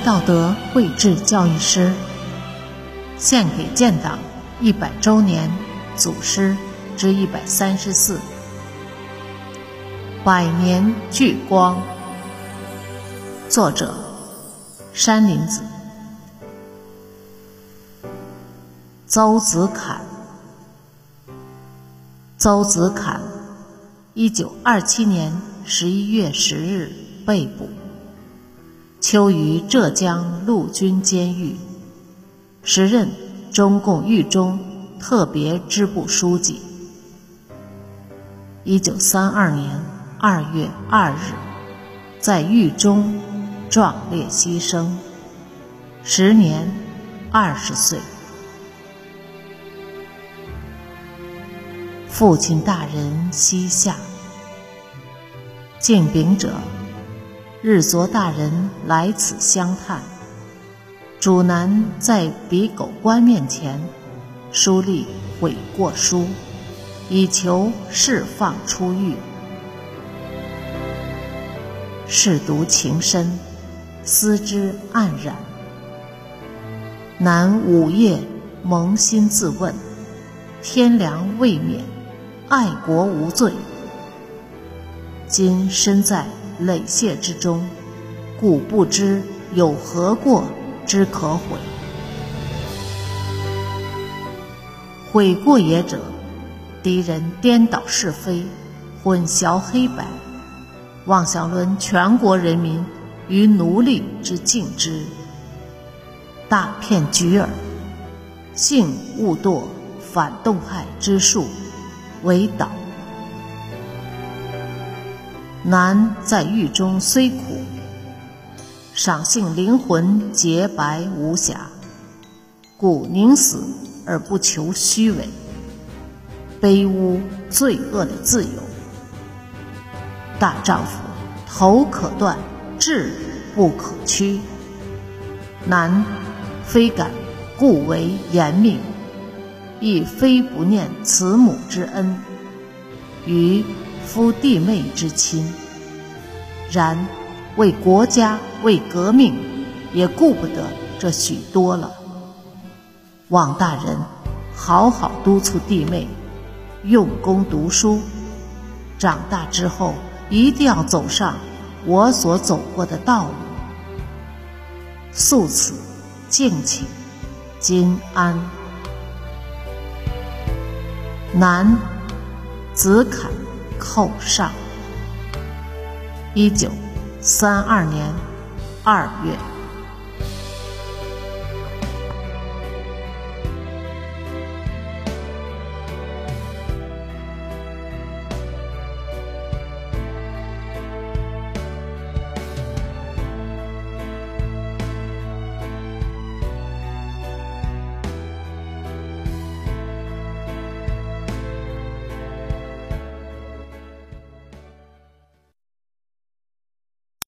道德绘制教育师，献给建党一百周年祖师之一百三十四。百年聚光，作者山林子。邹子侃，邹子侃，一九二七年十一月十日被捕。囚于浙江陆军监狱，时任中共狱中特别支部书记。一九三二年二月二日，在狱中壮烈牺牲，时年二十岁。父亲大人膝下，敬禀者。日昨大人来此相探，主南在比狗官面前书立悔过书，以求释放出狱。试读情深，思之黯然。南午夜扪心自问：天良未免，爱国无罪。今身在。累谢之中，故不知有何过之可悔。悔过也者，敌人颠倒是非，混淆黑白，妄想沦全国人民于奴隶之境之，大骗局耳。幸勿堕反动派之术，为导。男在狱中虽苦，赏幸灵魂洁白无瑕，故宁死而不求虚伪、卑污、罪恶的自由。大丈夫头可断，志不可屈。男非敢故为严命，亦非不念慈母之恩，于。夫弟妹之亲，然为国家、为革命，也顾不得这许多了。望大人好好督促弟妹，用功读书，长大之后一定要走上我所走过的道路。素此，敬请，金安。南，子坎。后上，一九三二年二月。